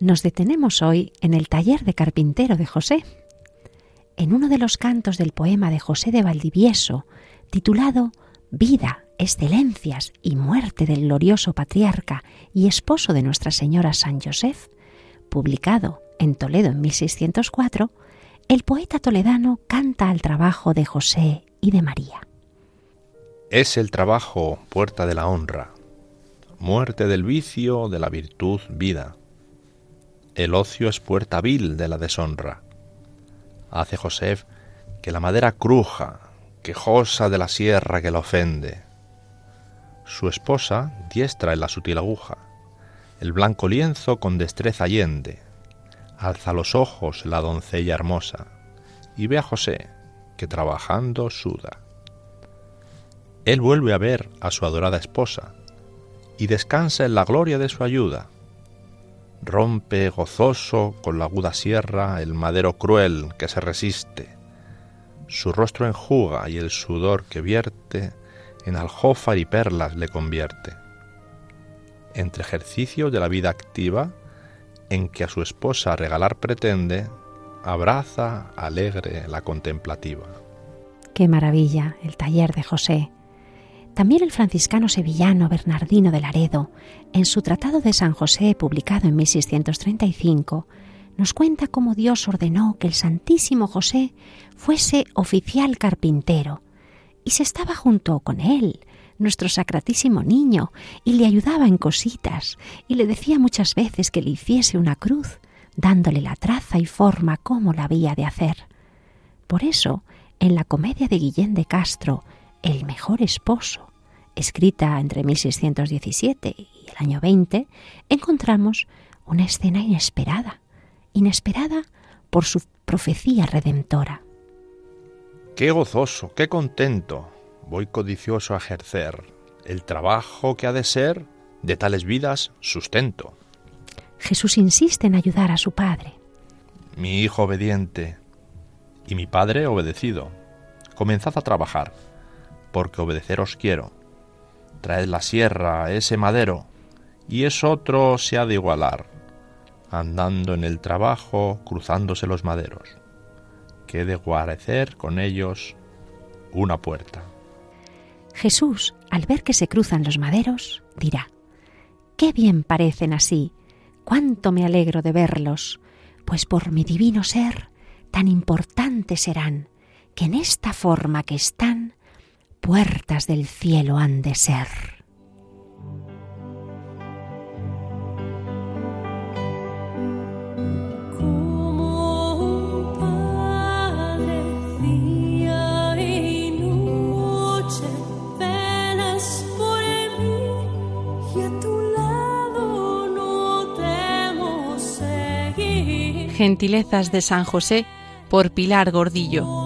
Nos detenemos hoy en el taller de carpintero de José. En uno de los cantos del poema de José de Valdivieso, titulado Vida, excelencias y muerte del glorioso patriarca y esposo de Nuestra Señora San Josef, publicado en Toledo en 1604, el poeta toledano canta al trabajo de José y de María. Es el trabajo puerta de la honra, muerte del vicio, de la virtud, vida el ocio es puerta vil de la deshonra. Hace Josef que la madera cruja, quejosa de la sierra que la ofende. Su esposa diestra en la sutil aguja, el blanco lienzo con destreza yende. Alza los ojos la doncella hermosa y ve a José, que trabajando suda. Él vuelve a ver a su adorada esposa y descansa en la gloria de su ayuda rompe gozoso con la aguda sierra el madero cruel que se resiste. Su rostro enjuga y el sudor que vierte en aljófar y perlas le convierte. Entre ejercicios de la vida activa, en que a su esposa regalar pretende, abraza alegre la contemplativa. Qué maravilla el taller de José también el franciscano sevillano Bernardino de Laredo, en su Tratado de San José, publicado en 1635, nos cuenta cómo Dios ordenó que el Santísimo José fuese oficial carpintero, y se estaba junto con él, nuestro sacratísimo niño, y le ayudaba en cositas, y le decía muchas veces que le hiciese una cruz, dándole la traza y forma como la había de hacer. Por eso, en la comedia de Guillén de Castro, el mejor esposo, escrita entre 1617 y el año 20, encontramos una escena inesperada, inesperada por su profecía redentora. Qué gozoso, qué contento voy codicioso a ejercer el trabajo que ha de ser de tales vidas sustento. Jesús insiste en ayudar a su Padre. Mi hijo obediente y mi Padre obedecido, comenzad a trabajar porque obedeceros quiero. Traed la sierra, ese madero, y es otro se ha de igualar, andando en el trabajo, cruzándose los maderos, que de guarecer con ellos una puerta. Jesús, al ver que se cruzan los maderos, dirá, Qué bien parecen así, cuánto me alegro de verlos, pues por mi divino ser tan importantes serán, que en esta forma que están puertas del cielo han de ser. Gentilezas de San José por Pilar Gordillo.